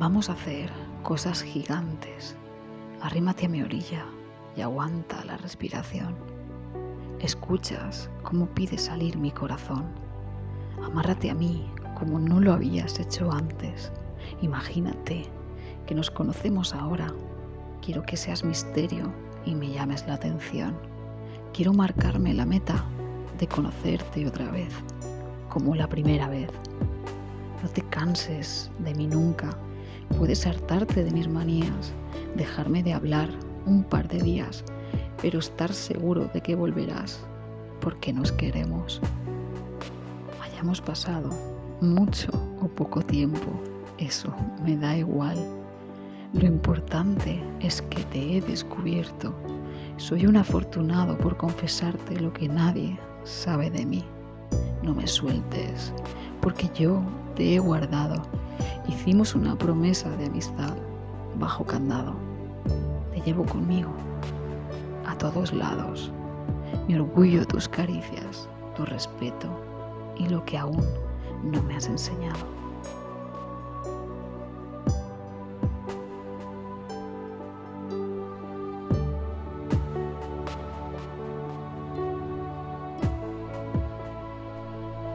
Vamos a hacer cosas gigantes. Arrímate a mi orilla y aguanta la respiración. Escuchas cómo pide salir mi corazón. Amárrate a mí como no lo habías hecho antes. Imagínate que nos conocemos ahora. Quiero que seas misterio y me llames la atención. Quiero marcarme la meta de conocerte otra vez, como la primera vez. No te canses de mí nunca. Puedes hartarte de mis manías, dejarme de hablar un par de días, pero estar seguro de que volverás, porque nos queremos. Hayamos pasado mucho o poco tiempo, eso me da igual. Lo importante es que te he descubierto. Soy un afortunado por confesarte lo que nadie sabe de mí. No me sueltes, porque yo te he guardado. Hicimos una promesa de amistad bajo candado. Te llevo conmigo a todos lados. Mi orgullo, tus caricias, tu respeto y lo que aún no me has enseñado.